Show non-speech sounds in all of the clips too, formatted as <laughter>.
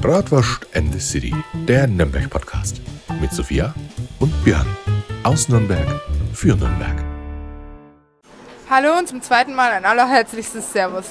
Bratwurst and the City, der Nürnberg-Podcast. Mit Sophia und Björn. Aus Nürnberg für Nürnberg. Hallo und zum zweiten Mal ein allerherzlichstes Servus.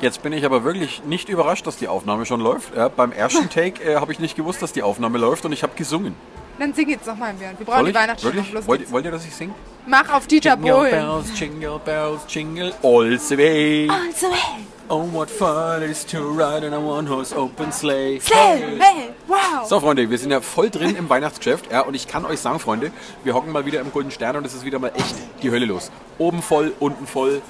Jetzt bin ich aber wirklich nicht überrascht, dass die Aufnahme schon läuft. Ja, beim ersten <laughs> Take äh, habe ich nicht gewusst, dass die Aufnahme läuft und ich habe gesungen. Dann sing jetzt nochmal, Björn. Wir brauchen Soll die ich? Weihnachtsstimmung. Wirklich? Los Wollt, geht's. wollt ihr, dass ich singe? Mach auf Dieter Jingle Bohlen. bells, jingle bells, jingle all the way. Also, hey, Oh, what fun it is to ride in a one-horse open sleigh. hey, hey, wow. So, Freunde, wir sind ja voll drin im Weihnachtsgeschäft. Ja, und ich kann euch sagen, Freunde, wir hocken mal wieder im Golden Stern und es ist wieder mal echt die Hölle los. Oben voll, unten voll.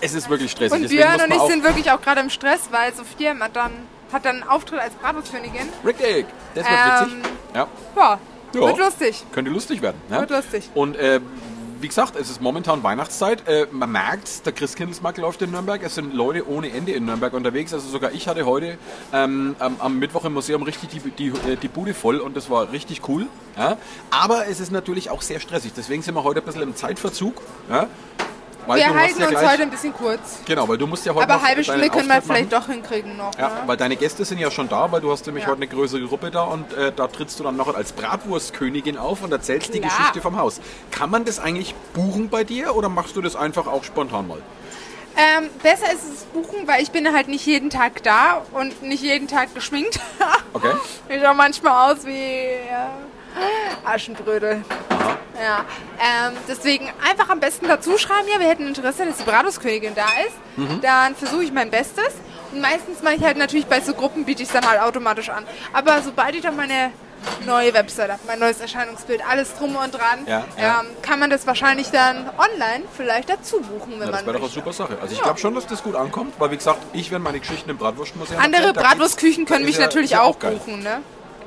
Es ist wirklich stressig. Und Deswegen Björn muss und man ich auch- sind wirklich auch gerade im Stress, weil Sophia hat dann, hat dann einen Auftritt als Bratwurstkönigin. Richtig, das wird Ähm, witzig. Ja. Ja, Ja. wird lustig. Könnte lustig werden. Ne? Wird lustig. Und äh, wie gesagt, es ist momentan Weihnachtszeit. Äh, man merkt, der Christkindlesmarkt läuft in Nürnberg. Es sind Leute ohne Ende in Nürnberg unterwegs. Also sogar ich hatte heute ähm, am, am Mittwoch im Museum richtig die, die, äh, die Bude voll und das war richtig cool. Ja? Aber es ist natürlich auch sehr stressig. Deswegen sind wir heute ein bisschen im Zeitverzug. Ja? Weil Wir halten ja uns gleich, heute ein bisschen kurz. Genau, weil du musst ja heute Aber halbe Stunde können wir vielleicht doch hinkriegen noch. Ja, ne? weil deine Gäste sind ja schon da, weil du hast nämlich Ja. heute eine größere Gruppe da und äh, da trittst du dann noch als Bratwurstkönigin auf und erzählst die Klar. Geschichte vom Haus. Kann man das eigentlich buchen bei dir oder machst du das einfach auch spontan mal? Ähm, besser ist es buchen, weil ich bin halt nicht jeden Tag da und nicht jeden Tag geschminkt. <laughs> Okay. Ich schaue manchmal aus wie äh, Aschenbrödel. Ja, ähm, deswegen einfach am besten dazu schreiben, ja, wir hätten Interesse, dass die Bratwurstkönigin da ist. Mhm. Dann versuche ich mein Bestes. Und meistens mache ich halt natürlich bei so Gruppen, biete ich es dann halt automatisch an. Aber sobald ich dann meine neue Website habe, mein neues Erscheinungsbild, alles drum und dran, Ja, ja. Ähm, kann man das wahrscheinlich dann online vielleicht dazu buchen, wenn Ja, das man wäre doch eine super Sache. Also ich glaube schon, dass das gut ankommt, weil wie gesagt, ich werde meine Geschichten im Bratwurstmuseum Andere erzählen. Bratwurstküchen können mich natürlich auch geil. buchen, ne?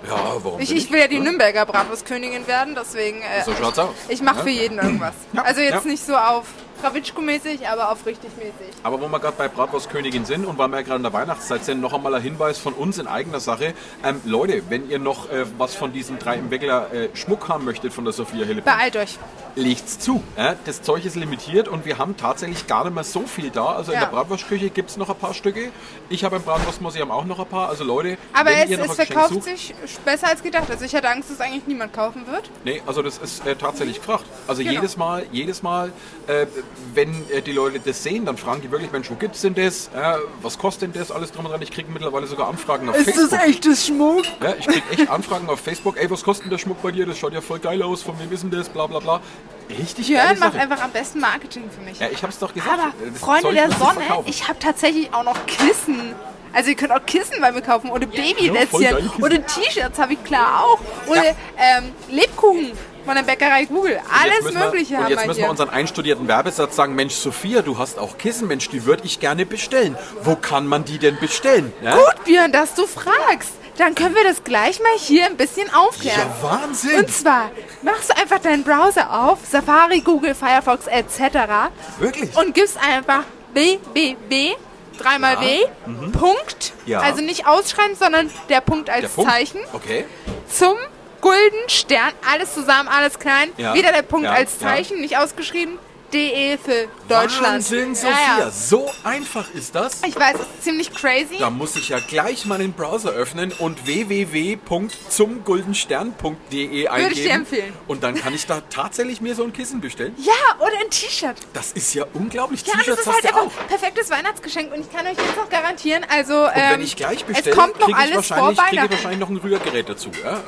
Ja, warum Ich, ich will ja die ne? Nürnberger Bratwurstkönigin werden, deswegen äh, So schaut's aus. ich mache Ja. für jeden irgendwas. Ja, Also jetzt ja. nicht so auf Krawitschko-mäßig, aber auf richtig mäßig. Aber wo wir gerade bei Bratwurstkönigin sind und weil wir ja gerade in der Weihnachtszeit sind, noch einmal ein Hinweis von uns in eigener Sache. Ähm, Leute, wenn ihr noch äh, was von diesen drei im Weckler äh, Schmuck haben möchtet von der Sophia Hille, Beeilt euch. legt's zu. Ja, das Zeug ist limitiert und wir haben tatsächlich gar nicht mehr so viel da. Also in Ja. der Bratwurstküche gibt es noch ein paar Stücke. Ich habe im Bratwurstmuseum auch noch ein paar. Also Leute, Aber wenn es, ihr noch es verkauft sucht, sich besser als gedacht. Also ich hatte Angst, dass eigentlich niemand kaufen wird. Nee, also das ist äh, tatsächlich gefragt. Also Genau. jedes Mal, jedes Mal, äh, wenn äh, die Leute das sehen, dann fragen die wirklich, Mensch, wo gibt's denn das? Äh, was kostet denn das? Alles drum und dran. Ich kriege mittlerweile sogar Anfragen auf Facebook. echtes Schmuck? Ja, ich krieg echt Anfragen auf Facebook. Ey, was kostet denn der Schmuck bei dir? Das schaut ja voll geil aus. Von wem wissen das? Bla bla bla. Richtig geile Björn macht Sache. einfach am besten Marketing für mich. Ja, ich hab's doch gesagt. Aber das Freunde Zeug der Sonne, ich habe tatsächlich auch noch Kissen. Also ihr könnt auch Kissen bei mir kaufen oder Babylätzchen geile Kissen. oder T-Shirts habe ich klar auch. Oder Ja. ähm, Lebkuchen von der Bäckerei Google. Jetzt Alles müssen wir- Mögliche Und haben jetzt wir müssen hier. wir unseren einstudierten Werbesatz sagen, Mensch, Sophia, du hast auch Kissen, Mensch, die würde ich gerne bestellen. Wo kann man die denn bestellen? Ja? Gut, Björn, dass du fragst. Dann können wir das gleich mal hier ein bisschen aufklären. Ja, Wahnsinn! Und zwar machst du einfach deinen Browser auf, Safari, Google, Firefox etc. Wirklich? und gibst einfach www, dreimal W, Punkt, Mhm. Ja. also nicht ausschreiben, sondern der Punkt als Der Punkt. Zeichen, Okay. zum Gulden Stern, alles zusammen, alles klein, Ja. wieder der Punkt Ja. als Ja. Zeichen, nicht ausgeschrieben, DE für Deutschland. Wahnsinn, Ja, Sophia. ja. So einfach ist das. Ich weiß, es ist ziemlich crazy. Da muss ich ja gleich mal den Browser öffnen und www.zumguldenstern.de eingeben. ich dir empfehlen. Und dann kann ich da tatsächlich mir so ein Kissen bestellen. Ja, oder ein T-Shirt. Das ist ja unglaublich. Ja, das T-Shirts ist hast halt du einfach auch. ein perfektes Weihnachtsgeschenk und ich kann euch jetzt noch garantieren, also Und wenn ähm, ich gleich es bestelle, kommt noch kriege ich, alles vor krieg Weihnachten. wahrscheinlich noch ein Rührgerät dazu. Ja?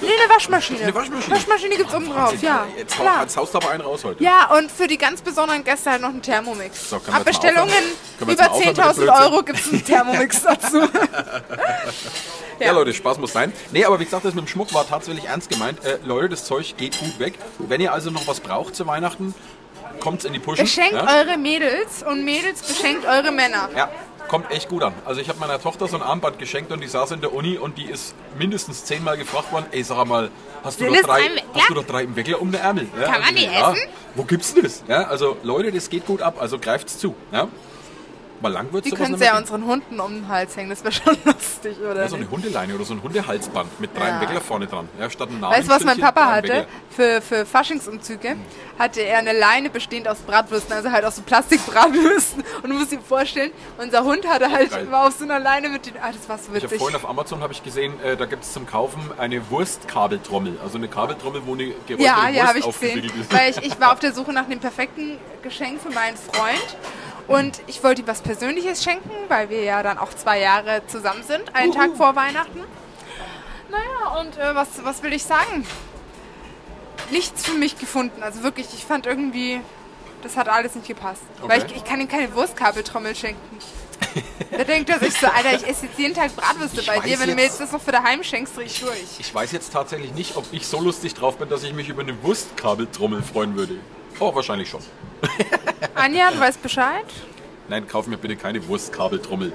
Nee, eine Waschmaschine. Eine Waschmaschine. Waschmaschine gibt's oben drauf, ja. Jetzt, Klar. jetzt haust du aber einen raus heute. Ja, und für die ganz besonderen Gäste halt noch einen Thermomix. So, Ab Bestellungen über mal aufhören mit dem 10.000 Blödsinn? Euro gibt es einen Thermomix <laughs> dazu. Ja. Leute, Spaß muss sein. Nee, aber wie gesagt, das mit dem Schmuck war tatsächlich ernst gemeint. Äh, Leute, das Zeug geht gut weg. Wenn ihr also noch was braucht zu Weihnachten, kommt's in die Pushen. Beschenkt ja? eure Mädels und Mädels beschenkt eure Männer. Ja, kommt echt gut an. Also ich habe meiner Tochter so ein Armband geschenkt und die saß in der Uni und die ist mindestens zehnmal gefragt worden, ey sag mal, hast du, doch drei, Weckler? hast du doch drei im Weckler um den Ärmel? Ja, Kann man die ja, essen? Wo gibt's denn das? Ja, also Leute, das geht gut ab, also greift's zu. Ja? Mal lang wird Die sowas können sie ja unseren Hunden um den Hals hängen, das wäre schon <laughs> lustig, oder? Ja, so eine Hundeleine oder so ein Hundehalsband mit drei Ja. Weckler vorne dran. Ja, statt einem Namen. Weißt du, was mein Papa hatte? Für, für Faschingsumzüge hatte er eine Leine bestehend aus Bratwürsten, also halt aus so Plastikbratwürsten. <laughs> Und du musst dir vorstellen, unser Hund hatte halt, Geil. war auf so einer Leine mit den. Ah, das war so Ich habe witzig. vorhin auf Amazon habe ich gesehen, äh, da gibt es zum Kaufen eine Wurstkabeltrommel. Also eine Kabeltrommel, wo eine geräucherte Ja, ja, Wurst habe ich gesehen. ist. Weil ich, ich war auf <laughs> der Suche nach dem perfekten Geschenk für meinen Freund. Und ich wollte ihm was Persönliches schenken, weil wir ja dann auch zwei Jahre zusammen sind, einen Tag vor Weihnachten. Naja, und äh, was, was will ich sagen? Nichts für mich gefunden. Also wirklich, ich fand irgendwie, das hat alles nicht gepasst. Weil Okay. ich, ich kann ihm keine Wurstkabeltrommel schenken. da denkt er sich so, Alter, ich esse jetzt jeden Tag Bratwürste Ich bei dir. Wenn du mir jetzt- jetzt das noch für daheim schenkst, dreh ich durch. Ich weiß jetzt tatsächlich nicht, ob ich so lustig drauf bin, dass ich mich über eine Wurstkabeltrommel freuen würde. Oh, wahrscheinlich schon. <laughs> Anja, du weißt Bescheid? Nein, kauf mir bitte keine Wurstkabeltrommel.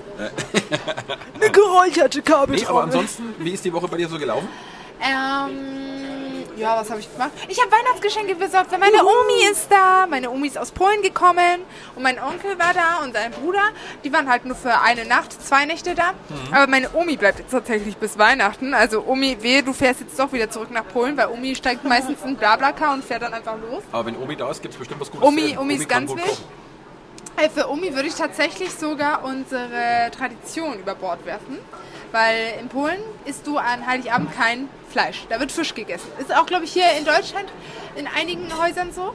Eine geräucherte Kabeltrommel. nee, aber ansonsten, wie ist die Woche bei dir so gelaufen? Ähm, ja, was habe ich gemacht? Ich habe Weihnachtsgeschenke besorgt, weil meine Omi ist da. Meine Omi ist aus Polen gekommen und mein Onkel war da und sein Bruder. Die waren halt nur für eine Nacht, zwei Nächte da. Aber meine Omi bleibt jetzt tatsächlich bis Weihnachten. Also Omi, wehe, du fährst jetzt doch wieder zurück nach Polen, weil Omi steigt meistens in Blablacar und fährt dann einfach los. Aber wenn Omi da ist, gibt es bestimmt was Gutes Omi-. Omi ist ganz kochen. Äh, Für Omi würde ich tatsächlich sogar unsere Tradition über Bord werfen. Weil in Polen isst du an Heiligabend kein Fleisch. Da wird Fisch gegessen. Ist auch, glaube ich, hier in Deutschland in einigen Häusern so.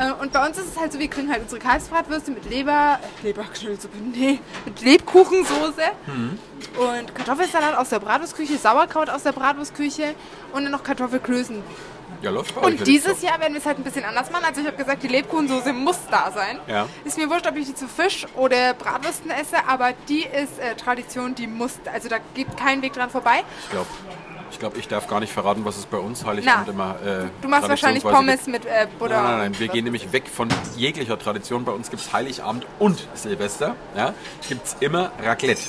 Äh, Und bei uns ist es halt so, wir kriegen halt unsere Kalbsbratwürste mit Leber, Leberknödelsuppe, nee, mit Lebkuchensoße und Kartoffelsalat aus der Bratwurstküche, Sauerkraut aus der Bratwurstküche und dann noch Kartoffelklößen. Ja, läuft bei Und dieses Jahr werden wir es halt ein bisschen anders machen. Also ich habe gesagt, die Lebkuchensoße muss da sein. Ja. Ist mir wurscht, ob ich die zu Fisch oder Bratwürsten esse, aber die ist äh, Tradition, die muss, also da geht kein Weg dran vorbei. Ich glaube, ich, glaub, ich darf gar nicht verraten, was es bei uns Heiligabend Na, immer äh, Du machst wahrscheinlich Pommes mit äh, Butter. Nein, nein, nein, wir gehen nämlich weg von jeglicher Tradition. Bei uns gibt es Heiligabend und Silvester. Ja, gibt es immer Raclette.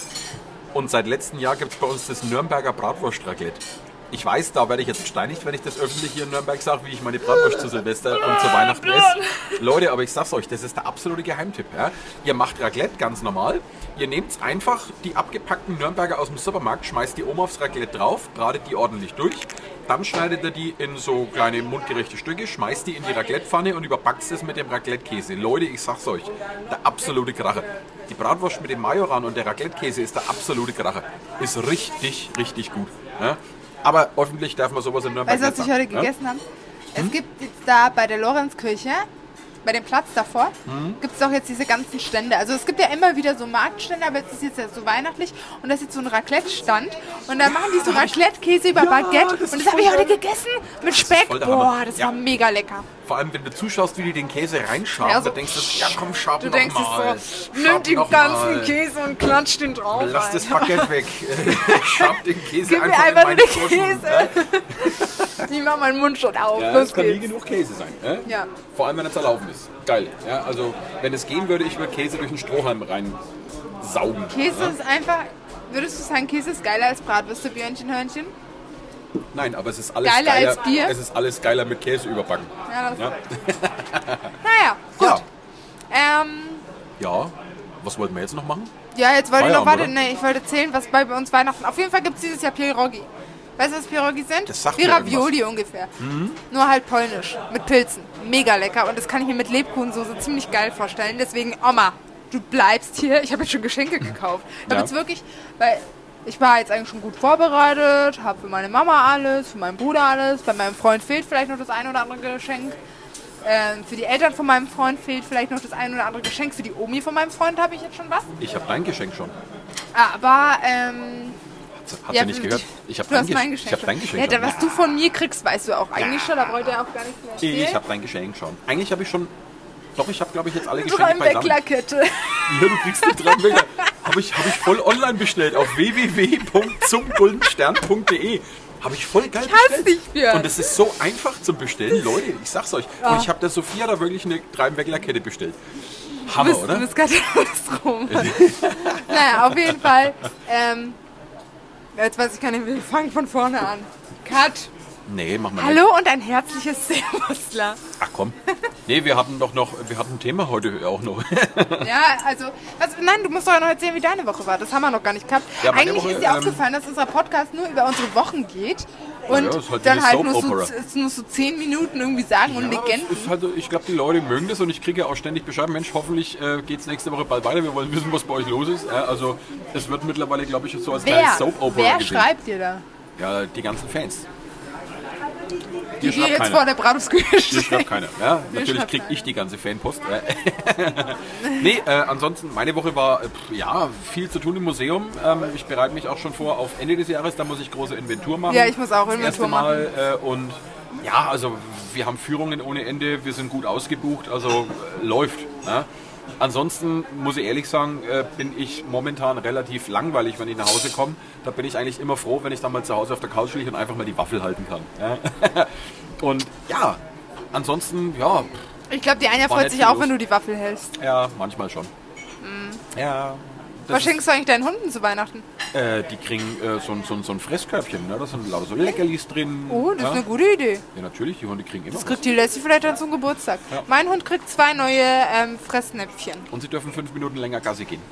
Und seit letztem Jahr gibt es bei uns das Nürnberger Bratwurst-Raclette. Ich weiß, da werde ich jetzt gesteinigt, wenn ich das öffentlich hier in Nürnberg sage, wie ich meine Bratwurst zu Silvester und zu Weihnachten esse. Leute, aber ich sag's euch, das ist der absolute Geheimtipp. Ja? Ihr macht Raclette ganz normal. Ihr nehmt einfach die abgepackten Nürnberger aus dem Supermarkt, schmeißt die oben aufs Raclette drauf, bratet die ordentlich durch. Dann schneidet ihr die in so kleine mundgerechte Stücke, schmeißt die in die Raclettepfanne und überpackt es mit dem Raclette-Käse. Leute, ich sag's euch, der absolute Kracher. Die Bratwurst mit dem Majoran und der Raclette-Käse ist der absolute Kracher. Ist richtig, richtig gut. Ja? Aber öffentlich darf man sowas in Nürnberg Weißt du, was ich heute ja? gegessen habe? Es gibt jetzt da bei der Lorenzkirche, bei dem Platz davor, Mhm. gibt es auch jetzt diese ganzen Stände. Also es gibt ja immer wieder so Marktstände, aber jetzt ist jetzt ja so weihnachtlich und das ist jetzt so ein Raclette-Stand. Und dann machen die so Raclette-Käse über Baguette. das Und das habe ich heute gegessen mit Speck. Hammer. Boah, das Ja. war mega lecker. Vor allem, wenn du zuschaust, wie die den Käse reinschaben, Ja, so- da denkst du, ja komm, schab Du denkst mal. es so, nimm den ganzen mal. Käse und klatscht den drauf. Lass das Alter. Baguette weg. <laughs> Schab den Käse Gib mir einfach, einfach in den. Käse. <laughs> Die machen meinen Mund schon auf. Ja, Los es kann nie geht's. genug Käse sein. Ja? Ja. Vor allem, wenn er zerlaufen ist. Geil. Ja, also, wenn es gehen würde, ich würde Käse durch den Strohhalm rein saugen. Käse ja? ist einfach. Würdest du sagen, Käse ist geiler als Bratwürste, Björnchen, Hörnchen? Nein, aber es ist alles Geiler geiler. als Bier? Es ist alles geiler mit Käse überbacken. Ja, das Ja. <laughs> Naja, gut. Ja. Ähm, ja. Was wollten wir jetzt noch machen? ja, jetzt wollte ich noch, warte, nee, ich wollte erzählen, was bei bei uns Weihnachten. Auf jeden Fall gibt es dieses Jahr Pierogi. Weißt du, was Pierogi sind? Das sagt Wie Ravioli ungefähr. Nur halt polnisch, mit Pilzen. Mega lecker. Und das kann ich mir mit Lebkuchensoße ziemlich geil vorstellen. Deswegen, Oma, du bleibst hier. Ich habe jetzt schon Geschenke gekauft. Ich habe Ja. jetzt wirklich, weil ich war jetzt eigentlich schon gut vorbereitet, habe für meine Mama alles, für meinen Bruder alles. Bei meinem Freund fehlt vielleicht noch das ein oder andere Geschenk. Ähm, für die Eltern von meinem Freund fehlt vielleicht noch das ein oder andere Geschenk. Für die Omi von meinem Freund habe ich jetzt schon was. Ich habe dein Geschenk schon. Aber, ähm, Hat ja, sie nicht gehört? Ich habe du hast dein, Geschenk. ich hab dein. Geschenk ja, schon. was du von mir kriegst, weißt du auch eigentlich schon. Da wollte er auch gar nichts mehr erzählen. Ich habe dein Geschenk schon. Eigentlich habe ich schon. Doch, ich habe, glaube ich, jetzt alle Geschenke. Drei-Weckler-Kette. Ja, du kriegst die drei Weckler. Habe ich, hab ich voll online bestellt auf www.zumguldenstern.de. Habe ich voll geil hasse bestellt. dich, Björn. Und es ist so einfach zum Bestellen, Leute. Ich sag's euch. Und ich habe der Sophia da wirklich eine Drei-Weckler-Kette bestellt. Du Hammer, bist, oder? du bist gerade <laughs> rum. naja, auf jeden Fall. Ähm, jetzt weiß ich gar nicht, wir fangen von vorne an. Cut. Nee, wir nicht. Hallo und ein herzliches <laughs> Servusler. Ach komm. Nee, wir hatten doch noch, wir hatten ein Thema heute auch noch. <laughs> Ja, also, also, nein, du musst doch noch erzählen, wie deine Woche war. Das haben wir noch gar nicht gehabt. Ja, Eigentlich Woche, ist dir ähm, aufgefallen, dass unser Podcast nur über unsere Wochen geht. Und Ja, das ist halt dann halt nur so, nur so zehn Minuten irgendwie sagen und Ja, Legenden. es ist halt, ich glaube, die Leute mögen das und ich kriege ja auch ständig Bescheid, Mensch, hoffentlich äh, geht es nächste Woche bald weiter. Wir wollen wissen, was bei euch los ist. Ja, also es wird mittlerweile, glaube ich, so als kleines Soap Opera Wer gesehen. schreibt dir da? Ja, die ganzen Fans. Die schreibt jetzt keiner. vor der Bratwurstküche Dir stehen. schreibt keiner. Ja, natürlich kriege ich die ganze Fanpost. <laughs> nee, äh, ansonsten, meine Woche war äh, pff, ja viel zu tun im Museum. Ähm, ich bereite mich auch schon vor auf Ende des Jahres, da muss ich große Inventur machen. Ja, ich muss auch Das Inventur erste Mal, äh, und ja, also wir haben Führungen ohne Ende, wir sind gut ausgebucht, also äh, läuft. Ne? Ansonsten muss ich ehrlich sagen, äh, bin ich momentan relativ langweilig, wenn ich nach Hause komme. Da bin ich eigentlich immer froh, wenn ich dann mal zu Hause auf der Couch liege und einfach mal die Waffel halten kann. Ja? <laughs> und ja, ansonsten, ja, Ich glaube, die Anja freut sich auch, los. wenn du die Waffel hältst. ja, manchmal schon. Ja. das Was schenkst du eigentlich deinen Hunden zu Weihnachten? Äh, die kriegen äh, so, ein- so, so ein Fresskörbchen, ne? da sind lauter so Leckerlis drin. Oh, das ja? ist eine gute Idee. Ja, natürlich, die Hunde kriegen immer Das was. kriegt die Lassie vielleicht dann zum Geburtstag. Ja. Mein Hund kriegt zwei neue ähm, Fressnäpfchen. Und sie dürfen fünf Minuten länger Gassi gehen. <laughs>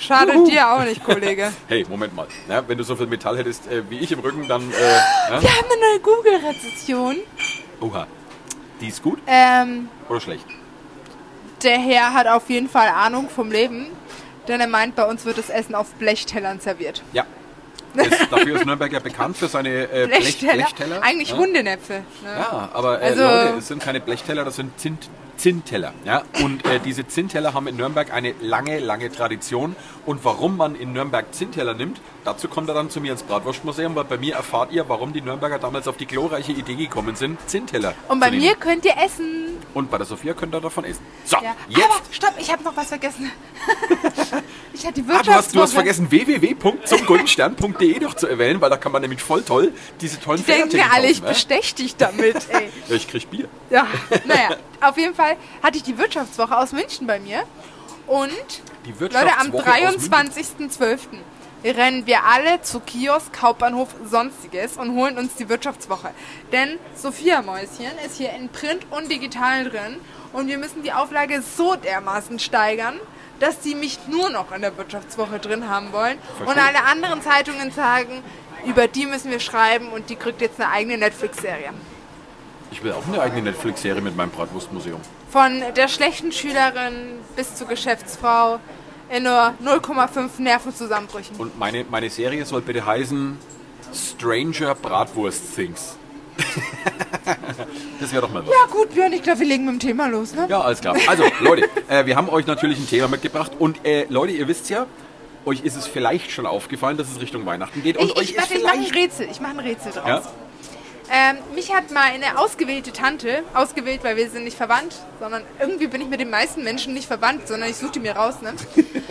Schadet dir auch nicht, Kollege. <laughs> Hey, Moment mal. Ja, wenn du so viel Metall hättest äh, wie ich im Rücken, dann... Äh, ja? Wir haben eine neue Google-Rezession. Oha. Die ist gut Ähm, oder schlecht? der Herr hat auf jeden Fall Ahnung vom Leben, denn er meint, bei uns wird das Essen auf Blechtellern serviert. Ja. Das, dafür ist Nürnberg ja bekannt für seine äh, Blech, Blechteller? Blechteller. Eigentlich ja? Hundenäpfe. Ne? Ja, aber äh, Also- Leute, es sind keine Blechteller, das sind Zint, Zinnteller. Ja? Und äh, diese Zinnteller haben in Nürnberg eine lange, lange Tradition. Und warum man in Nürnberg Zinnteller nimmt, dazu kommt er dann zu mir ins Bratwurstmuseum, weil bei mir erfahrt ihr, warum die Nürnberger damals auf die glorreiche Idee gekommen sind, Zinnteller Und bei mir könnt ihr essen. Und bei der Sophia könnt ihr davon essen. So, Ja. jetzt. Aber stopp, ich habe noch was vergessen. <laughs> ich hatte die Ah, du, hast, du hast Wirtschaftswoche. vergessen, www.zumgoldenstern.de noch zu erwähnen, weil da kann man nämlich voll toll diese tollen Die denken mir alle, ich kaufen, bestech dich damit, <laughs> ey. ja? Ich krieg Bier. Ja, naja, auf jeden Fall hatte ich die Wirtschaftswoche aus München bei mir. Und Die Leute, am Wirtschaftswoche aus München. 23.12. rennen wir alle zu Kiosk, Hauptbahnhof, Sonstiges und holen uns die Wirtschaftswoche. Denn Sophia Mäuschen ist hier in Print und digital drin und wir müssen die Auflage so dermaßen steigern, dass die mich nur noch in der Wirtschaftswoche drin haben wollen. Und Verstehe. alle anderen Zeitungen sagen, über die müssen wir schreiben und die kriegt jetzt eine eigene Netflix-Serie. Ich will auch eine eigene Netflix-Serie mit meinem Bratwurstmuseum. Von der schlechten Schülerin bis zur Geschäftsfrau in nur 0,5 Nervenzusammenbrüchen. Und meine, meine Serie soll bitte heißen Stranger Bratwurst Things. <laughs> das wäre doch mal was. Ja gut, Björn, ich glaube, wir legen mit dem Thema los, ne? Ja, alles klar. Also, Leute, äh, wir haben euch natürlich ein Thema mitgebracht. Und äh, Leute, ihr wisst ja, euch ist es vielleicht schon aufgefallen, dass es Richtung Weihnachten geht. Und Ich, euch ich, ist warte, ich mache ein vielleicht... Rätsel. Ich mache ein Rätsel draus. Ja? Ähm, mich hat mal eine ausgewählte Tante, ausgewählt, weil wir sind nicht verwandt, sondern irgendwie bin ich mit den meisten Menschen nicht verwandt, sondern ich suche die mir raus, ne?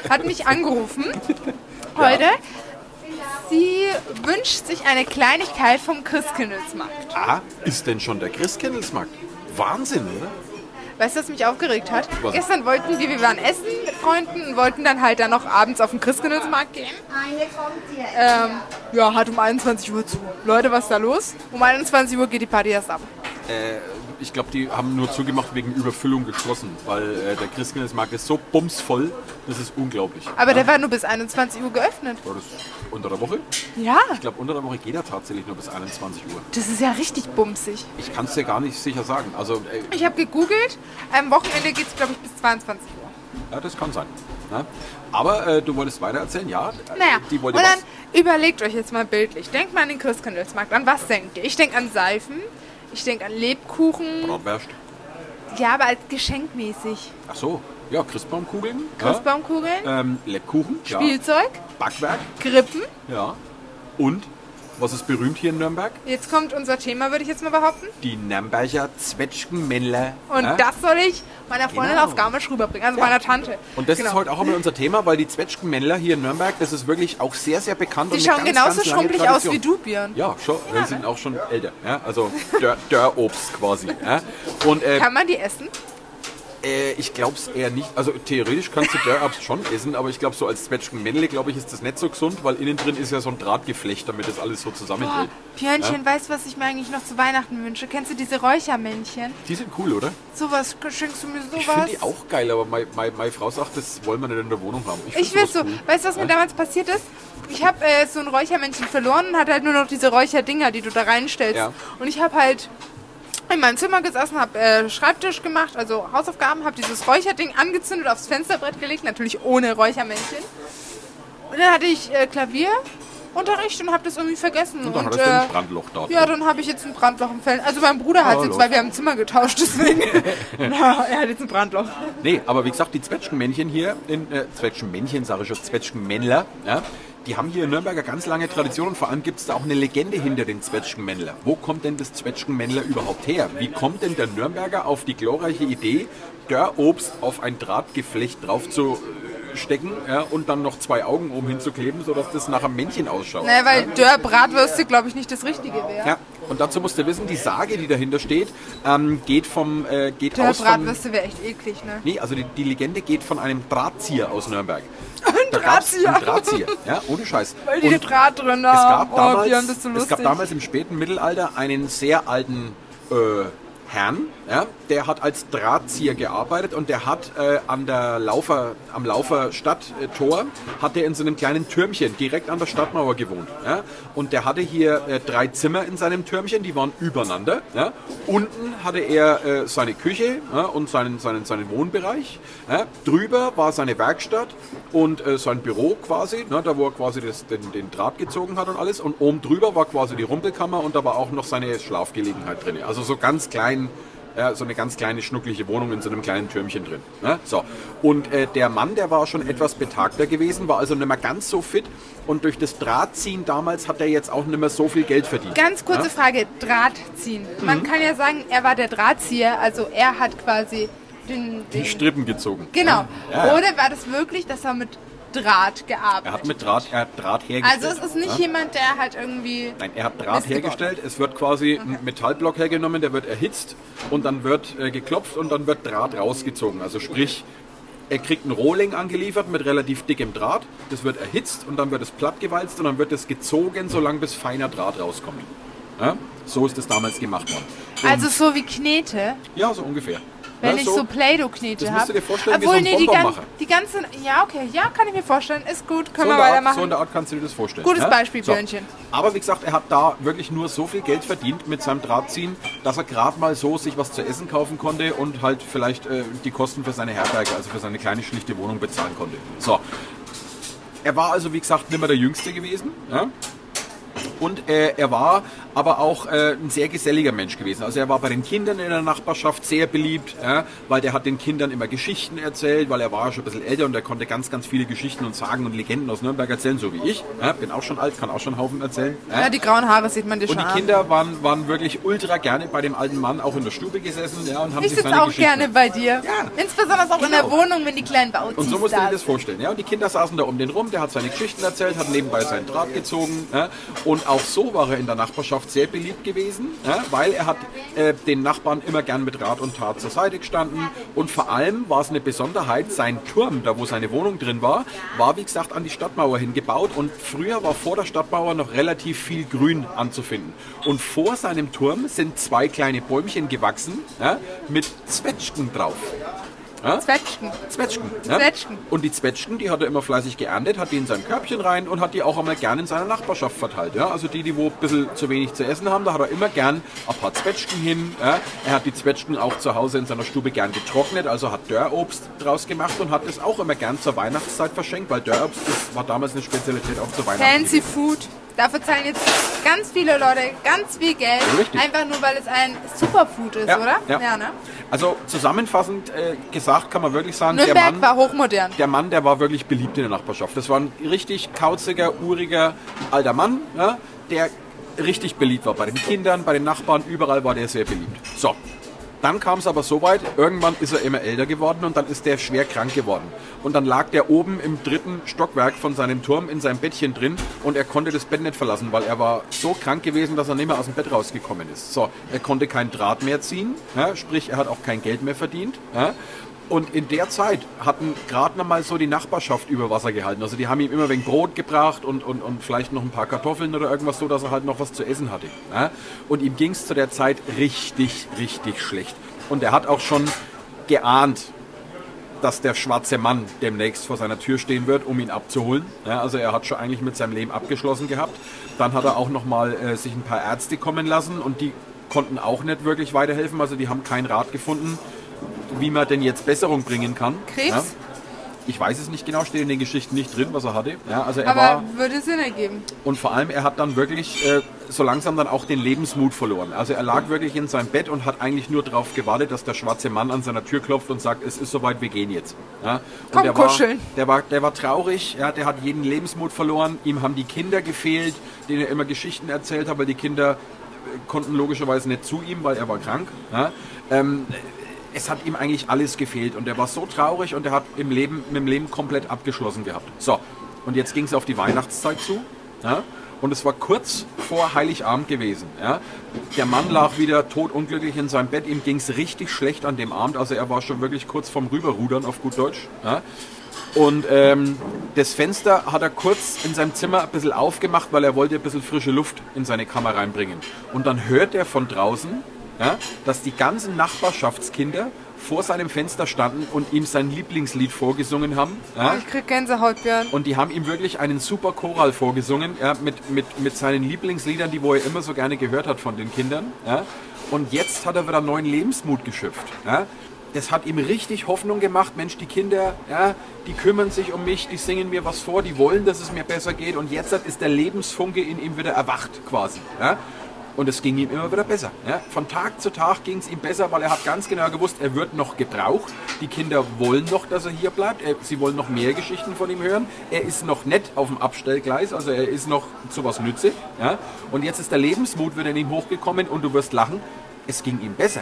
Hat mich angerufen heute. Sie wünscht sich eine Kleinigkeit vom Christkindlesmarkt. Ah, ist denn schon der Christkindlesmarkt? Wahnsinn, oder? Weißt du, was mich aufgeregt hat? Was? Gestern wollten wir, wir waren essen mit Freunden und wollten dann halt dann noch abends auf den Christkindlesmarkt gehen. Eine kommt. Ähm, ja, hat um 21 Uhr zu. Leute, was ist da los? Um 21 Uhr geht die Party erst ab. Äh, ich glaube, die haben nur zugemacht wegen Überfüllung geschlossen, weil äh, der Christkindlesmarkt ist so bumsvoll, das ist unglaublich. Aber der war nur bis 21 Uhr geöffnet. War das unter der Woche? Ja, Ich glaube, unter der Woche geht er tatsächlich nur bis 21 Uhr. das ist ja richtig bumsig. Ich kann es dir gar nicht sicher sagen. Also, äh, Ich habe gegoogelt. Am Wochenende geht es, glaube ich, bis 22 Uhr. ja, das kann sein. Ne? Aber äh, du wolltest weiter erzählen, ja? Naja, Die und wollte dann was. überlegt euch jetzt mal bildlich. Denkt mal an den Christkindlesmarkt. An was denkt ihr? Ich denke an Seifen. Ich denke an Lebkuchen. Bratwurst. Ja, aber als geschenkmäßig. Ach so, ja, Christbaumkugeln. Christbaumkugeln, Ja. Ähm, Lebkuchen. Ja. Spielzeug, Backwerk. Krippen. Ja. Und, was ist berühmt hier in Nürnberg? Jetzt kommt unser Thema, würde ich jetzt mal behaupten. Die Nürnberger Zwetschgenmännler. Und ja? das soll ich meiner Freundin Genau. auf Garmisch rüberbringen, also meiner Tante. Und das Genau. ist heute auch einmal unser Thema, weil die Zwetschgenmännler hier in Nürnberg, das ist wirklich auch sehr, sehr bekannt. Die schauen ganz, genauso ganz schrumpelig aus wie du, Björn. Ja, schon. Wir sind auch schon älter. Ja? Also Dörr- Dörrobst quasi. Ja? Und äh, Kann man die essen? Äh, ich glaube es eher nicht. Also theoretisch kannst du Dörrabs schon essen, aber ich glaube so als Zwetschgenmännle, glaube ich, ist das nicht so gesund, weil innen drin ist ja so ein Drahtgeflecht, damit das alles so Boah, zusammenhält. Björnchen, weißt du, was ich mir eigentlich noch zu Weihnachten wünsche? Kennst du diese Räuchermännchen? Die sind cool, oder? Sowas, schenkst du mir Ich finde sowas? die auch geil, aber meine, meine, meine Frau sagt, das wollen wir nicht in der Wohnung haben. Ich find will sowas so. cool. Weißt du, was mir Ja? damals passiert ist? Ich habe äh, so ein Räuchermännchen verloren und hatte halt nur noch diese Räucherdinger, die du da reinstellst. Ja. Und ich habe halt in meinem Zimmer gesessen, habe äh, Schreibtisch gemacht, also Hausaufgaben, habe dieses Räucherding angezündet, aufs Fensterbrett gelegt, natürlich ohne Räuchermännchen. Und dann hatte ich äh, Klavierunterricht und habe das irgendwie vergessen. Und dann und, äh, ein Brandloch dort. ja, dann habe ich jetzt ein Brandloch im Fell. Also mein Bruder hat Oh, jetzt, weil wir haben Zimmer getauscht, deswegen. <laughs> <laughs> Na, er hat jetzt ein Brandloch. Nee, aber wie gesagt, die Zwetschgenmännchen hier, in, äh, Zwetschgenmännchen sage ich schon, Zwetschgenmännler, ja, die haben hier in Nürnberg eine ganz lange Tradition und vor allem gibt es da auch eine Legende hinter den Zwetschgenmännler. Wo kommt denn das Zwetschgenmännler überhaupt her? Wie kommt denn der Nürnberger auf die glorreiche Idee, Dörrobst auf ein Drahtgeflecht drauf zu stecken ja, und dann noch zwei Augen oben hinzukleben, sodass das nach einem Männchen ausschaut? Naja, weil Dörr Bratwürste, glaube ich, nicht das Richtige wäre. Ja, und dazu musst du wissen, die Sage, die dahinter steht, ähm, geht vom äh, geht Dörr aus Bratwürste wäre echt eklig, ne? Nee, also die, die Legende geht von einem Drahtzieher aus Nürnberg. <laughs> Ein Drahtzieher. Ein Drahtzieher, ja, ohne Scheiß. Weil die Und Draht drin es haben. gab, damals, oh, Björn, bist du es lustig. gab damals im späten Mittelalter einen sehr alten äh, Herrn, ja, der hat als Drahtzieher gearbeitet und der hat äh, an der Laufer, am Laufer Stadttor hat er in so einem kleinen Türmchen direkt an der Stadtmauer gewohnt. Ja, und der hatte hier äh, drei Zimmer in seinem Türmchen, die waren übereinander. Ja. Unten hatte er äh, seine Küche ja, und seinen, seinen, seinen Wohnbereich. Ja. Drüber war seine Werkstatt und äh, sein Büro quasi, ne, da wo er quasi das, den, den Draht gezogen hat und alles. Und oben drüber war quasi die Rumpelkammer und da war auch noch seine Schlafgelegenheit drin. Also so ganz klein, ja, so eine ganz kleine schnuckliche Wohnung in so einem kleinen Türmchen drin. Ne? So. Und äh, der Mann, der war schon etwas betagter gewesen, war also nicht mehr ganz so fit. Und durch das Drahtziehen damals hat er jetzt auch nicht mehr so viel Geld verdient. Ganz kurze Ja? Frage, Draht ziehen. Man kann ja sagen, er war der Drahtzieher, also er hat quasi den... Die den Strippen gezogen. genau. Ja, ja. Oder war das wirklich, dass er mit Draht gearbeitet Er hat mit Draht, er hat Draht hergestellt. Also es ist nicht ja? jemand, der halt irgendwie... Nein, er hat Draht Mist hergestellt. Es wird quasi ein Metallblock hergenommen, der wird erhitzt und dann wird äh, geklopft und dann wird Draht rausgezogen. Also sprich, er kriegt ein Rohling angeliefert mit relativ dickem Draht. Das wird erhitzt und dann wird es plattgewalzt und dann wird es gezogen, solange bis feiner Draht rauskommt. Ja? So ist es damals gemacht worden. Und, Also so wie Knete, ja, so ungefähr. Wenn ja, ich so Play-Doh-Knete das habe. musst du dir vorstellen wie so ein die, gan die ganzen... Ja, okay, ja, kann ich mir vorstellen. Ist gut, so können in, wir weitermachen. so in der Art kannst du dir das vorstellen. Gutes ja? Beispiel, Björnchen. Aber wie gesagt, er hat da wirklich nur so viel Geld verdient mit seinem Drahtziehen, dass er gerade mal so sich was zu essen kaufen konnte und halt vielleicht äh, die Kosten für seine Herberge, also für seine kleine schlichte Wohnung bezahlen konnte. So. Er war also, wie gesagt, nicht mehr der Jüngste gewesen. Ja? Und äh, er war aber auch äh, ein sehr geselliger Mensch gewesen. Also er war bei den Kindern in der Nachbarschaft sehr beliebt, ja, weil der hat den Kindern immer Geschichten erzählt, weil er war schon ein bisschen älter und er konnte ganz, ganz viele Geschichten und Sagen und Legenden aus Nürnberg erzählen, so wie ich. Ja, bin auch schon alt, kann auch schon einen Haufen erzählen. Ja. Ja, die grauen Haare sieht man dir Und schon die an. Kinder waren, waren wirklich ultra gerne bei dem alten Mann auch in der Stube gesessen ja, und haben Ich sich sitze seine auch Geschichten gerne bei dir. Ja. Insbesondere auch in der Genau. Wohnung, wenn die kleinen Bauzis und so musst du dir das vorstellen. Ja? Und die Kinder saßen da um den rum, der hat seine Geschichten erzählt, hat nebenbei seinen Draht gezogen. Ja? Und auch so war er in der Nachbarschaft sehr beliebt gewesen, ja? weil er hat äh, den Nachbarn immer gern mit Rat und Tat zur Seite gestanden. Und vor allem war es eine Besonderheit, sein Turm, da wo seine Wohnung drin war, war wie gesagt an die Stadtmauer hingebaut. Und früher war vor der Stadtmauer noch relativ viel Grün anzufinden. Und vor seinem Turm sind zwei kleine Bäumchen gewachsen ja? mit Zwetschgen drauf. Zwetschgen. Zwetschgen. Ja? Zwetschgen. Und die Zwetschgen, die hat er immer fleißig geerntet, hat die in sein Körbchen rein und hat die auch einmal gern in seiner Nachbarschaft verteilt. Ja? Also die, die wo ein bisschen zu wenig zu essen haben, da hat er immer gern ein paar Zwetschgen hin. Ja? Er hat die Zwetschgen auch zu Hause in seiner Stube gern getrocknet, also hat Dörrobst draus gemacht und hat es auch immer gern zur Weihnachtszeit verschenkt, weil Dörrobst das war damals eine Spezialität auch zur Weihnachten. Fancy Food. Dafür zahlen jetzt ganz viele Leute ganz viel Geld. Richtig. Einfach nur, weil es ein Superfood ist, Ja, oder? ja. ne? Also zusammenfassend äh, gesagt kann man wirklich sagen, der Nürnberg Mann, war hochmodern. der Mann, der war wirklich beliebt in der Nachbarschaft. Das war ein richtig kauziger, uriger, alter Mann, ja, der richtig beliebt war. Bei den Kindern, bei den Nachbarn, überall war der sehr beliebt. So. Dann kam es aber so weit, irgendwann ist er immer älter geworden und dann ist der schwer krank geworden. Und dann lag der oben im dritten Stockwerk von seinem Turm in seinem Bettchen drin und er konnte das Bett nicht verlassen, weil er war so krank gewesen, dass er nicht mehr aus dem Bett rausgekommen ist. So, er konnte kein Draht mehr ziehen, ja, sprich, er hat auch kein Geld mehr verdient. Ja. Und in der Zeit hatten gerade noch mal so die Nachbarschaft über Wasser gehalten. Also die haben ihm immer wegen Brot gebracht und, und, und vielleicht noch ein paar Kartoffeln oder irgendwas so, dass er halt noch was zu essen hatte. Ja? Und ihm ging es zu der Zeit richtig, richtig schlecht. Und er hat auch schon geahnt, dass der schwarze Mann demnächst vor seiner Tür stehen wird, um ihn abzuholen. Ja, also er hat schon eigentlich mit seinem Leben abgeschlossen gehabt. Dann hat er auch noch mal äh, sich ein paar Ärzte kommen lassen und die konnten auch nicht wirklich weiterhelfen. Also die haben keinen Rat gefunden, wie man denn jetzt Besserung bringen kann. Krebs? Ja. Ich weiß es nicht genau, steht in den Geschichten nicht drin, was er hatte. Ja, also er Aber war würde Sinn ergeben. und vor allem, er hat dann wirklich äh, so langsam dann auch den Lebensmut verloren. Also er lag wirklich in seinem Bett und hat eigentlich nur darauf gewartet, dass der schwarze Mann an seiner Tür klopft und sagt, es ist soweit, wir gehen jetzt. Ja? Und Komm, der war, kuscheln. der war, der war traurig, ja, der hat jeden Lebensmut verloren. Ihm haben die Kinder gefehlt, denen er immer Geschichten erzählt hat, weil die Kinder äh, konnten logischerweise nicht zu ihm, weil er war krank. Ja? Ähm, es hat ihm eigentlich alles gefehlt und er war so traurig und er hat im Leben, mit dem Leben komplett abgeschlossen gehabt. So, und jetzt ging es auf die Weihnachtszeit zu. Ja? Und es war kurz vor Heiligabend gewesen. Ja? Der Mann lag wieder totunglücklich in seinem Bett. Ihm ging es richtig schlecht an dem Abend. Also er war schon wirklich kurz vorm Rüberrudern auf gut Deutsch. Ja? Und ähm, das Fenster hat er kurz in seinem Zimmer ein bisschen aufgemacht, weil er wollte ein bisschen frische Luft in seine Kammer reinbringen. Und dann hört er von draußen, ja, dass die ganzen Nachbarschaftskinder vor seinem Fenster standen und ihm sein Lieblingslied vorgesungen haben. Ja. Oh, ich krieg Gänsehaut, Björn. Und die haben ihm wirklich einen super Choral vorgesungen, ja, mit, mit, mit seinen Lieblingsliedern, die wo er immer so gerne gehört hat von den Kindern. Ja. Und jetzt hat er wieder neuen Lebensmut geschöpft. Ja. Das hat ihm richtig Hoffnung gemacht. Mensch, die Kinder, ja, die kümmern sich um mich, die singen mir was vor, die wollen, dass es mir besser geht. Und jetzt ist der Lebensfunke in ihm wieder erwacht quasi. Ja. Und es ging ihm immer wieder besser. Ja. Von Tag zu Tag ging es ihm besser, weil er hat ganz genau gewusst, er wird noch gebraucht. Die Kinder wollen noch, dass er hier bleibt. Er, sie wollen noch mehr Geschichten von ihm hören. Er ist noch nicht auf dem Abstellgleis, also er ist noch zu was nütze. Ja. Und jetzt ist der Lebensmut wieder in ihm hochgekommen und du wirst lachen, es ging ihm besser.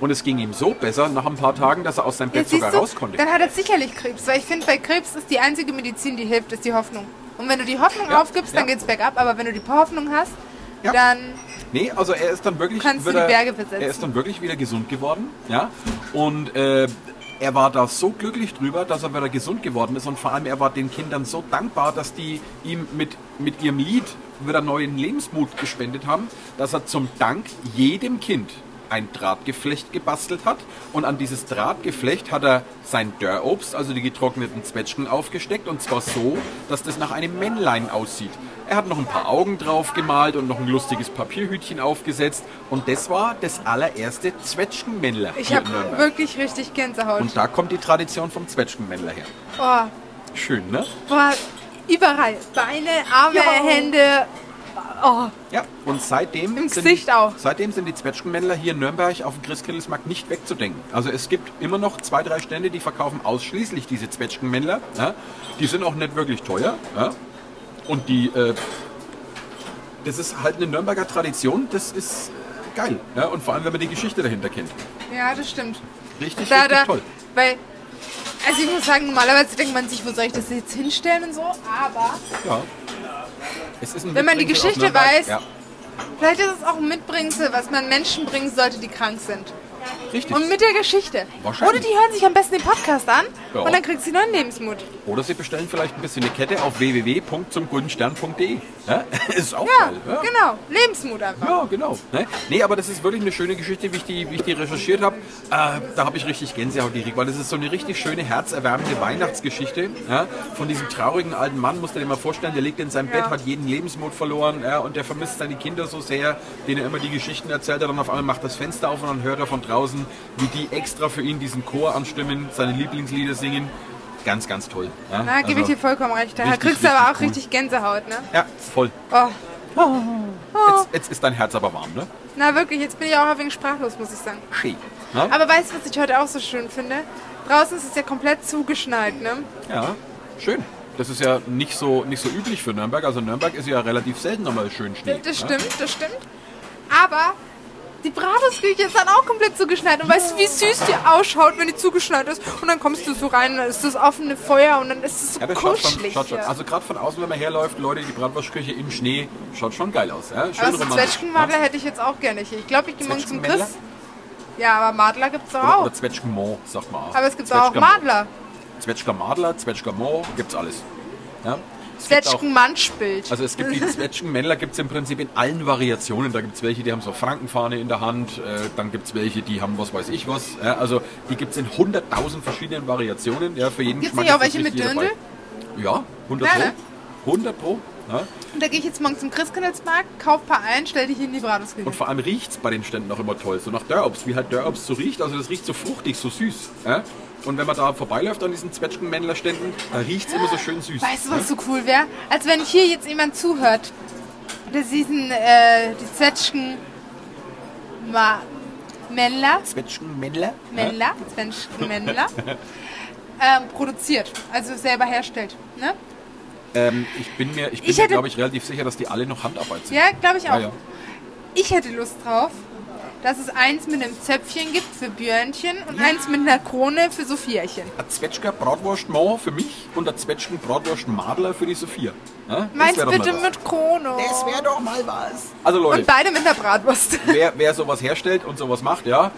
Und es ging ihm so besser nach ein paar Tagen, dass er aus seinem Bett sogar du, raus konnte. dann hat er sicherlich Krebs, weil ich finde, bei Krebs ist die einzige Medizin, die hilft, ist die Hoffnung. Und wenn du die Hoffnung Ja, aufgibst, dann ja. geht's bergab, aber wenn du die Hoffnung hast, dann Nee, also er ist dann wirklich wieder, er ist dann wirklich wieder gesund geworden, ja. Und äh, er war da so glücklich drüber, dass er wieder gesund geworden ist und vor allem er war den Kindern so dankbar, dass die ihm mit, mit ihrem Lied wieder neuen Lebensmut gespendet haben, dass er zum Dank jedem Kind ein Drahtgeflecht gebastelt hat und an dieses Drahtgeflecht hat er sein Dörrobst, also die getrockneten Zwetschgen aufgesteckt und zwar so, dass das nach einem Männlein aussieht. Er hat noch ein paar Augen drauf gemalt und noch ein lustiges Papierhütchen aufgesetzt und das war das allererste Zwetschgenmännler ich habe wirklich richtig Gänsehaut. Und da kommt die Tradition vom Zwetschgenmännler her. Oh, Schön, ne? boah, überall. Beine, Arme, Ja. Hände. Oh, Ja, und seitdem, Im sind, Gesicht auch. seitdem sind die Zwetschgenmännler hier in Nürnberg auf dem Christkindlesmarkt nicht wegzudenken. Also es gibt immer noch zwei, drei Stände, die verkaufen ausschließlich diese Zwetschgenmännler. Ja? Die sind auch nicht wirklich teuer. Ja? Und die, äh, das ist halt eine Nürnberger Tradition, das ist äh, geil. Ja? Und vor allem, wenn man die Geschichte dahinter kennt. ja, das stimmt. Richtig, Da, richtig da, toll. weil, also ich muss sagen, normalerweise denkt man sich, wo soll ich das jetzt hinstellen und so, aber Ja. Wenn man die Geschichte weiß, Ja, vielleicht ist es auch ein Mitbringsel, was man Menschen bringen sollte, die krank sind. richtig. Und mit der Geschichte. Wahrscheinlich. Oder die hören sich am besten den Podcast an Ja. und dann kriegt sie neuen Lebensmut. Oder Sie bestellen vielleicht ein bisschen eine Kette auf www.zumguldenstern.de. Ja? <laughs> Ist auch Ja, geil. Ja? genau. Lebensmut einfach. Ja, genau. Ne? Nee, aber das ist wirklich eine schöne Geschichte, wie ich die, wie ich die recherchiert habe. Äh, da habe ich richtig Gänsehaut gekriegt, weil das ist so eine richtig schöne, herzerwärmende Weihnachtsgeschichte. Ja? Von diesem traurigen alten Mann, musst du dir mal vorstellen, der liegt in seinem Bett, hat jeden Lebensmut verloren ja? und der vermisst seine Kinder so sehr, denen er immer die Geschichten erzählt hat. Und auf einmal macht das Fenster auf und dann hört er von draußen, wie die extra für ihn diesen Chor anstimmen, seine Lieblingslieder singen. Ganz, ganz toll. Ja? Na, gebe ich Also, dir vollkommen recht. Da richtig, kriegst du aber auch richtig cool. richtig Gänsehaut, ne? Ja, voll. Oh. Jetzt, jetzt ist dein Herz aber warm, ne? Na wirklich, jetzt bin ich auch ein wenig sprachlos, muss ich sagen. Schön. Ne? Aber weißt du, was ich heute auch so schön finde? Draußen ist es ja komplett zugeschneit, ne? Ja, schön. Das ist ja nicht so, nicht so üblich für Nürnberg. Also Nürnberg ist ja relativ selten nochmal schön Schnee. Das ne? stimmt, das stimmt. Aber die Bratwurstküche ist dann auch komplett zugeschneit. Und weißt du, wie süß die ausschaut, wenn die zugeschneit ist? Und dann kommst du so rein, dann ist das offene Feuer und dann ist es so Ja, kuschelig. schaut schon. hier. Also gerade von außen, wenn man herläuft, Leute, die Bratwurstküche im Schnee, schaut schon geil aus. Ja? Schön Aber so romantisch. Zwetschgenmadler hätte ich jetzt auch gerne hier. Ich glaube, ich gehe morgen zum? Chris. Ja, aber Madler gibt es doch Oder, auch. oder Zwetschgenmont, sagt man auch. Aber es gibt auch. Madler. Zwetschger Madler, Zwetschger Mo, gibt's alles. Ja? Es gibt Zwetschgen-Manschbild. Also es gibt die Zwetschgenmännler gibt es im Prinzip in allen Variationen. Da gibt es welche, die haben so Frankenfahne in der Hand, äh, dann gibt es welche, die haben was weiß ich was. Ja, also die gibt es in 100.000 verschiedenen Variationen. Ja, für jeden Gibt's Geschmack nicht auch welche mit Dirndl? dabei. Ja, 100 Ja, pro. ne? 100 pro. Ja. Und da gehe ich jetzt morgen zum Christkindlesmarkt, kauf ein paar ein, stell dich in die Bratwurstküche. Und vor allem riecht es bei den Ständen auch immer toll. So nach Dörrobst, wie halt Dörrobst so riecht. Also das riecht so fruchtig, so süß. Ja? Und wenn man da vorbeiläuft an diesen Zwetschgenmännlerständen, da riecht es immer so schön süß. Weißt du, was so cool wäre? Als wenn hier jetzt jemand zuhört, der diesen, äh, die Zwetschgen Ma Männler, Zwetschgenmännler? Männler, Zwetschgen Männler, <laughs> ähm, produziert, also selber herstellt. Ne? Ähm, ich bin mir, ich bin Ich mir glaube ich, relativ sicher, dass die alle noch Handarbeit sind. Ja, glaube ich auch. Ja, ja. Ich hätte Lust drauf, dass es eins mit einem Zöpfchen gibt für Björnchen und eins mit einer Krone für Sophiachen. Ein Zwetschger Bratwurstmann für mich und ein Zwetschgen Bratwurst Madler für die Sophia. Ja? Das Meins bitte mit Krone. wäre doch mal was. Also Leute, Und beide mit einer Bratwurst. wer, wer sowas herstellt und sowas macht, ja,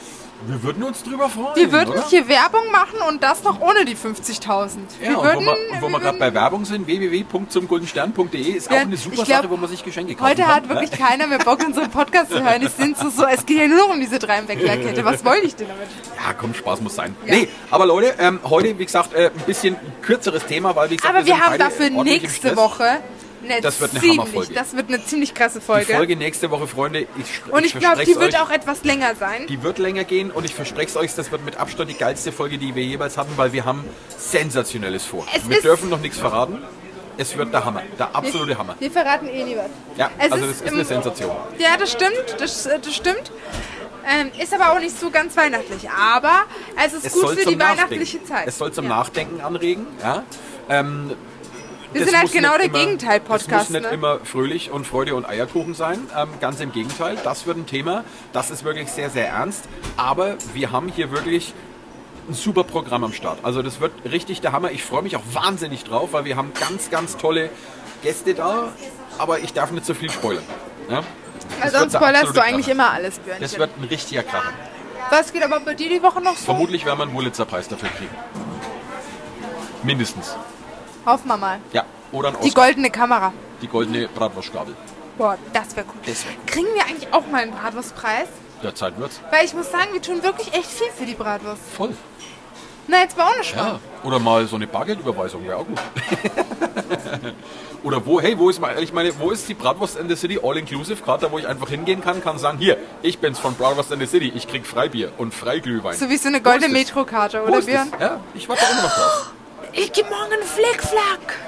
wir würden uns drüber freuen. Wir würden oder? hier Werbung machen und das noch ohne die 50.000. Ja, wir und würden, wo wir, und wo wir gerade würden- bei Werbung sind, www.zumguldenstern.de ist auch Ja, eine super glaub, Sache, wo man sich Geschenke kaufen Heute kann. hat wirklich keiner mehr Bock, unseren Podcast zu hören. Es sind so, so, es geht ja nur um diese Dreienwäcklerkette. Was wollte ich denn damit? Ja, komm, Spaß muss sein. Ja. Nee, aber Leute, ähm, heute, wie gesagt, äh, ein bisschen kürzeres Thema, weil wie gesagt, Aber wir sind haben dafür nächste. Woche eine Das wird eine ziemlich, Hammerfolge. Das wird eine ziemlich krasse Die Folge. Folge nächste Woche, Freunde, ich, und ich glaube, verspreche die wird euch, auch etwas länger sein. Die wird länger gehen und ich verspreche es euch, das wird mit Abstand die geilste Folge, die wir jeweils hatten, weil wir haben Sensationelles vor. Es wir ist- dürfen noch nichts verraten. Es wird der Hammer, der absolute Hammer. Wir verraten eh nie was. Ja, Es also das ist eine Sensation. Ja, das stimmt. Das, äh, das stimmt. Ähm, ist aber auch nicht so ganz weihnachtlich. Aber es ist Es gut für die weihnachtliche Nachdenken. Zeit. Es soll zum Ja. Nachdenken anregen. Ja? Ähm, Wir das sind halt genau der Gegenteil-Podcast, Das muss nicht ne? immer fröhlich und Freude und Eierkuchen sein. Ähm, ganz im Gegenteil. Das wird ein Thema. Das ist wirklich sehr, sehr ernst. Aber wir haben hier wirklich ein super Programm am Start. Also das wird richtig der Hammer. Ich freue mich auch wahnsinnig drauf, weil wir haben ganz, ganz tolle Gäste da. Aber ich darf nicht so viel spoilern. Ja? Weil sonst spoilerst du eigentlich Kracher. immer alles, Björnchen. Das wird ein richtiger Kracher. Was geht aber bei dir die Woche noch so? Vermutlich werden wir einen Wurlitzer-Preis dafür kriegen. Mindestens. Hoffen wir mal. Ja. Oder ein Die Oscar. goldene Kamera. Die goldene Bratwurstgabel. Boah, das wäre cool. Das wär cool. Kriegen wir eigentlich auch mal einen Bratwurstpreis? Der Zeit wird's. Weil ich muss sagen, wir tun wirklich echt viel für die Bratwurst. Voll. Na, jetzt mal ohne Spaß. Ja. Oder mal so eine Bargeldüberweisung wäre auch gut. <laughs> Oder wo, hey, wo ist mal, ich meine, wo ist die Bratwurst in the City All-Inclusive Karte, wo ich einfach hingehen kann, kann sagen, hier, ich bin's von Bratwurst in the City, ich krieg Freibier und Freiglühwein. So wie so eine goldene? Metrokarte, oder? Björn? Ja, ich warte immer noch drauf. Ich geh morgen einen Flickflack.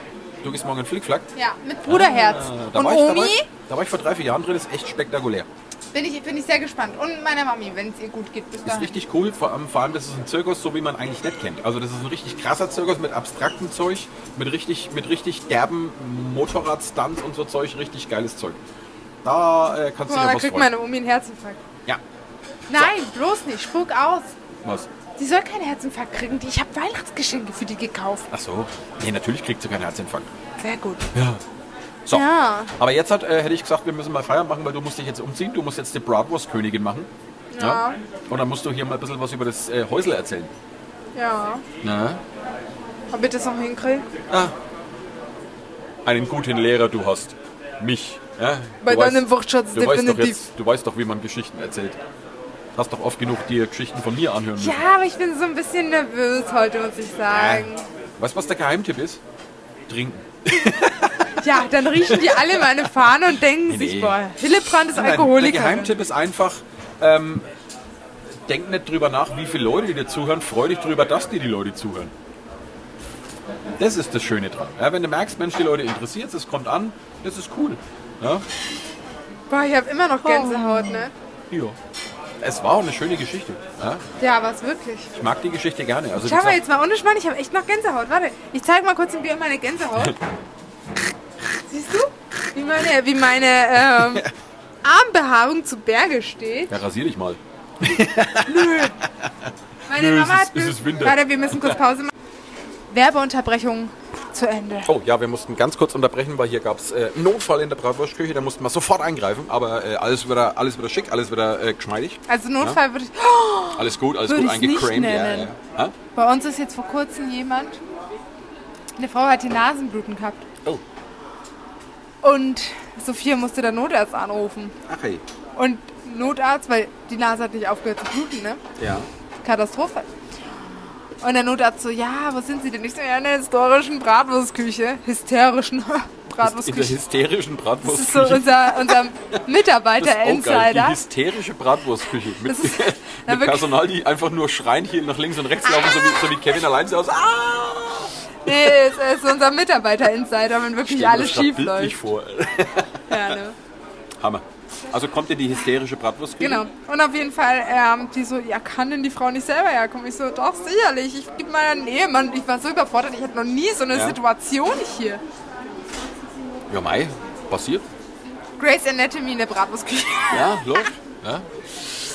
Du gehst morgen in Flickflack. Ja, mit Bruderherz. Ah, Da Und war, ich, da, war Omi ich, da war ich vor drei, vier Jahren drin, ist echt spektakulär. bin ich, bin ich sehr gespannt. Und meiner Mami, wenn es ihr gut geht. Bis Ist dahin. richtig cool, vor allem, vor allem das ist ein Zirkus, so wie man eigentlich nicht kennt. Also das ist ein richtig krasser Zirkus mit abstraktem Zeug, mit richtig, mit richtig derben Motorradstunts und so Zeug, richtig geiles Zeug. Da äh, kannst du dir da was kriegt freuen. meine Omi einen Herzinfarkt. Ja, Nein, bloß nicht. Spuck aus. was? Sie soll keinen Herzinfarkt kriegen. Die- Ich habe Weihnachtsgeschenke für die gekauft. Ach so. Nee, natürlich kriegt sie keinen Herzinfarkt. Sehr gut. Ja. So. Ja. Aber jetzt hat, äh, hätte ich gesagt, wir müssen mal Feiern machen, weil du musst dich jetzt umziehen. Du musst jetzt die Bratwurst-Königin machen. Ja. Und dann musst du hier mal ein bisschen was über das äh, Häusl erzählen. Ja. Na? Ob ich das noch hinkriege? Ah. Einen guten Lehrer du hast. Mich. Ja? Bei Du weißt- deinem Wortschatz Du weißt, doch definitiv. jetzt, du weißt doch, wie man Geschichten erzählt. Hast doch oft genug dir Geschichten von mir anhören müssen. Ja, aber ich bin so ein bisschen nervös heute, muss ich sagen. Weißt du, was der Geheimtipp ist? Trinken. Ja, dann riechen die alle meine Fahne und denken Nee, sich, nee. boah, Hillebrand ist Nein, der Alkoholiker. Geheimtipp ist einfach, ähm, denk nicht drüber nach, wie viele Leute dir zuhören. Freu dich drüber, dass dir die Leute zuhören. Das ist das Schöne dran. Ja, wenn du merkst, Mensch, die Leute interessiert es kommt an, das ist cool. Ja? Boah, ich habe immer noch Gänsehaut, ne? ja. Es war auch eine schöne Geschichte. Ja? Ja, was wirklich. Ich mag die Geschichte gerne. Also, Schau mal jetzt mal ohne Spann, ich habe echt noch Gänsehaut. Warte, ich zeige mal kurz dem Björn meine Gänsehaut. <laughs> Siehst du, wie meine, wie meine ähm, <laughs> Armbehaarung zu Berge steht? ja, rasier dich mal. <laughs> Meine Nö, Mama es hat... ist- es ist Winter. Warte, wir müssen kurz Pause machen. Werbeunterbrechung zu Ende. Oh ja, wir mussten ganz kurz unterbrechen, weil hier gab es äh, einen Notfall in der Bratwurstküche. Da mussten wir sofort eingreifen, aber äh, alles, wieder, alles wieder schick, alles wieder äh, geschmeidig. Also Notfall würde ich. Oh, Alles gut, alles gut eingecremt. Ja, ja. Ha? bei uns ist jetzt vor kurzem jemand. Eine Frau hat die Nasenbluten gehabt. Oh, Und Sophia musste der Notarzt anrufen. ach hey. Und Notarzt, weil die Nase hat nicht aufgehört zu bluten, ne? Ja. Katastrophe. Und der Notarzt so, ja, wo sind Sie denn? Ich so, ja, in der historischen Bratwurstküche. Hysterischen <laughs> In der Bratwurstküche. hysterischen Das ist so Bratwurstküche. unser, unser <laughs> geil. Die Mitarbeiter-Insider. hysterische Bratwurstküche. Mit, ist- <laughs> mit. Personal, die einfach nur schreien hier nach links und rechts laufen, so wie, so wie Kevin allein zu Hause. Ah! Nee, es ist unser Mitarbeiter-Insider, wenn wirklich Stell alles schief läuft. vor. Ja, ne? Hammer. Also kommt dir die hysterische Bratwurstküche? Genau. Und auf jeden Fall, ähm, die so, ja, kann denn die Frau nicht selber herkommen? Ich so, doch, sicherlich. Ich gebe meinen Ehemann, ich war so überfordert, ich hatte noch nie so eine Ja. Situation hier. Ja, Mai, passiert. Grace Anatomy in der Bratwurstküche. Ja, <laughs> läuft. Ja.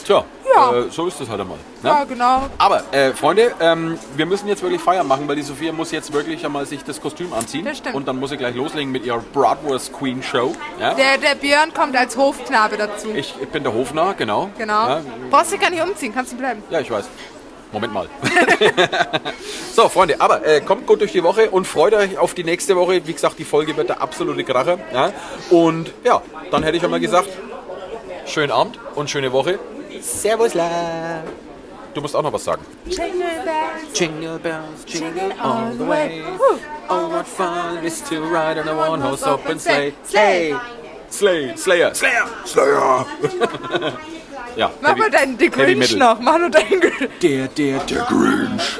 Tja, Ja. Äh, so ist das halt einmal. Ne? Ja, genau. Aber, äh, Freunde, ähm, wir müssen jetzt wirklich Feier machen, weil die Sophia muss jetzt wirklich einmal sich das Kostüm anziehen. Das stimmt. Und dann muss sie gleich loslegen mit ihrer Bratwurst Queen Show. Ja? Der, der Björn kommt als Hofknabe dazu. Ich, ich bin der Hofnarr, genau. Genau. Ja, Brauchst dich gar nicht umziehen, kannst du bleiben. ja, ich weiß. Moment mal. <laughs> so, Freunde, aber äh, kommt gut durch die Woche und freut euch auf die nächste Woche. Wie gesagt, die Folge wird der absolute Kracher. Ja? Und ja, dann hätte ich einmal gesagt, schönen Abend und schöne Woche. Servus, la. Du musst auch noch was sagen. Jingle bells. Jingle bells, jingle all the way. Oh, what fun it is to ride on a one-horse open sleigh. Sleigh. Slay, Slayer, Slayer, Slayer. <laughs> ja, Mach Heavy- mal deinen The Heavy Grinch noch. Mach nur deinen Grinch. Der, der, der Grinch.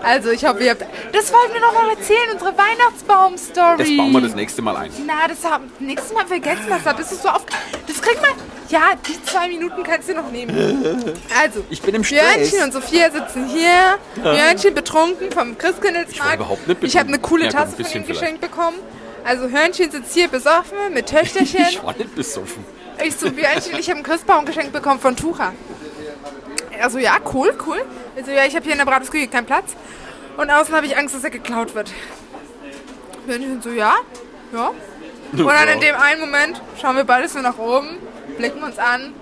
Also, ich hoffe, ihr habt. Das wollten wir noch mal erzählen, unsere Weihnachtsbaum-Story. Das bauen wir das nächste Mal ein. Na, das haben nächstes Mal vergessen das. Da bist du so auf. Das kriegt man. Ja, die zwei Minuten kannst du noch nehmen. <laughs> Also, Ich bin im Stress. Björnchen und Sophia sitzen hier. Björnchen betrunken vom Ich Christkindlesmarkt. überhaupt nicht Ich habe eine coole Ja, gut, ein Tasse von ihm geschenkt bekommen. Also Hörnchen sitzt hier besoffen mit Töchterchen. <laughs> Ich war nicht besoffen. Ich so, Björnchen, ich habe einen Christbaum geschenkt bekommen von Tucha. Also ja, cool, cool. Also ja, ich habe hier in der Bratwurstküche keinen Platz. Und außen habe ich Angst, dass er geklaut wird. Björnchen so, ja, ja. <laughs> Und dann in dem einen Moment schauen wir beide so nach oben, blicken uns an.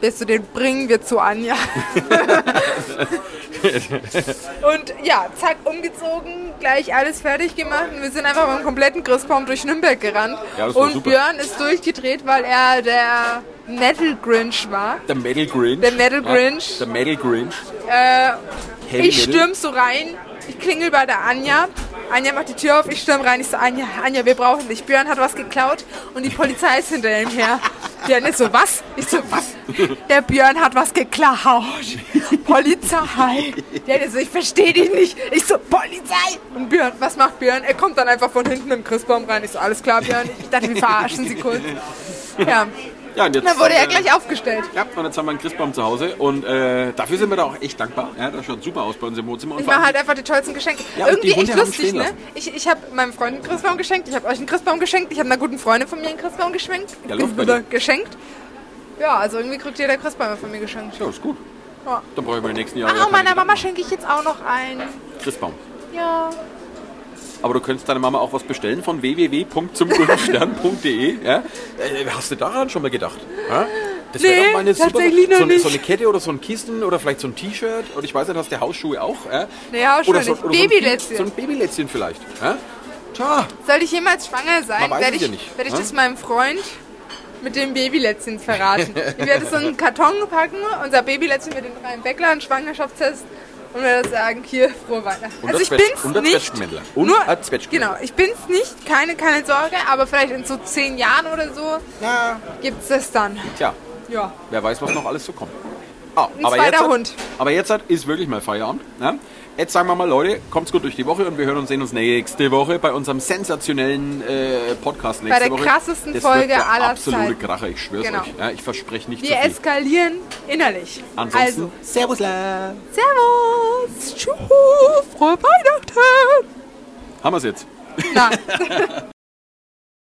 Willst du den bringen wir zu Anja? <laughs> und ja, zack, umgezogen, gleich alles fertig gemacht. Und wir sind einfach mit dem kompletten Christbaum durch Nürnberg gerannt. Ja, und super. Björn ist durchgedreht, weil er der Metal Grinch war. Der Metal Grinch. Der Metal Grinch. Ja, der Metal Grinch. Äh, ich stürm so rein, ich klingel bei der Anja. Anja macht die Tür auf, ich stürm rein, ich so, Anja, Anja, wir brauchen dich. Björn hat was geklaut und die Polizei ist hinter ihm her. Björn ist so, was? Ich so, was? Der Björn hat was geklaut. Polizei. Der ist so, ich verstehe dich nicht. Ich so, Polizei. Und Björn, was macht Björn? Er kommt dann einfach von hinten im Christbaum rein. Ich so, alles klar, Björn. Ich dachte, wir verarschen sie kurz. Ja, Ja, und jetzt, dann wurde er äh, gleich aufgestellt. Ja, und jetzt haben wir einen Christbaum zu Hause und äh, dafür sind wir da auch echt dankbar. Ja, das schaut super aus bei uns im Wohnzimmer. Und Ich mache halt einfach die tollsten Geschenke. Ja, Irgendwie echt lustig, ne? Ich, ich habe meinem Freund einen Christbaum geschenkt, ich habe euch einen Christbaum geschenkt, ich habe einer guten Freundin von mir einen Christbaum geschenkt. Ja, läuft bei dir. <laughs> geschenkt. Ja, also irgendwie kriegt jeder Christbaum von mir geschenkt. ja, ist gut. Ja. Dann brauche ich mir die nächsten Jahre. Ah, meiner Mama schenke ich jetzt auch noch einen. Christbaum. Ja. Aber du könntest deiner Mama auch was bestellen von www.zumgutstern.de. Ja? Äh, hast du daran schon mal gedacht? Ja? Das wäre Nee, doch mal eine super tatsächlich noch so, eine- nicht. so eine Kette oder so ein Kissen oder vielleicht so ein T-Shirt. Oder ich weiß nicht, hast du Hausschuhe auch? Ja? Nee, Hausschuhe oder so, nicht. oder Babylätzchen. So ein Babylätzchen vielleicht. Ja? Tja, Soll ich jemals schwanger sein, werde ich, ja nicht, werd ich das meinem Freund mit dem Babylätzchen verraten. <laughs> ich werde so einen Karton packen, unser Babylätzchen mit den drei Bäckler, einen Schwangerschaftstest und werde sagen, hier, frohe Weihnachten. Und Also ich bin's und nicht. Und nur. Genau, ich bin's nicht, keine, keine Sorge, aber vielleicht in so zehn Jahren oder so ja. gibt's das dann. Tja, Ja. wer weiß, was noch alles so kommt. Ah, Ein aber zweiter jetzt, hat- Hund. Aber jetzt hat, ist wirklich mal Feierabend. Ne? Jetzt sagen wir mal, Leute, kommt's gut durch die Woche und wir hören und sehen uns nächste Woche bei unserem sensationellen äh, Podcast nächste der Woche. krassesten das Folge wird der aller absolute Zeiten. Kracher, ich schwör's Genau. euch. Ja, ich verspreche nicht Wir zu viel. eskalieren innerlich. Ansonsten, Also, Servus, la. Servus, tschüss, frohe Weihnachten. Haben wir's jetzt. Na. <laughs>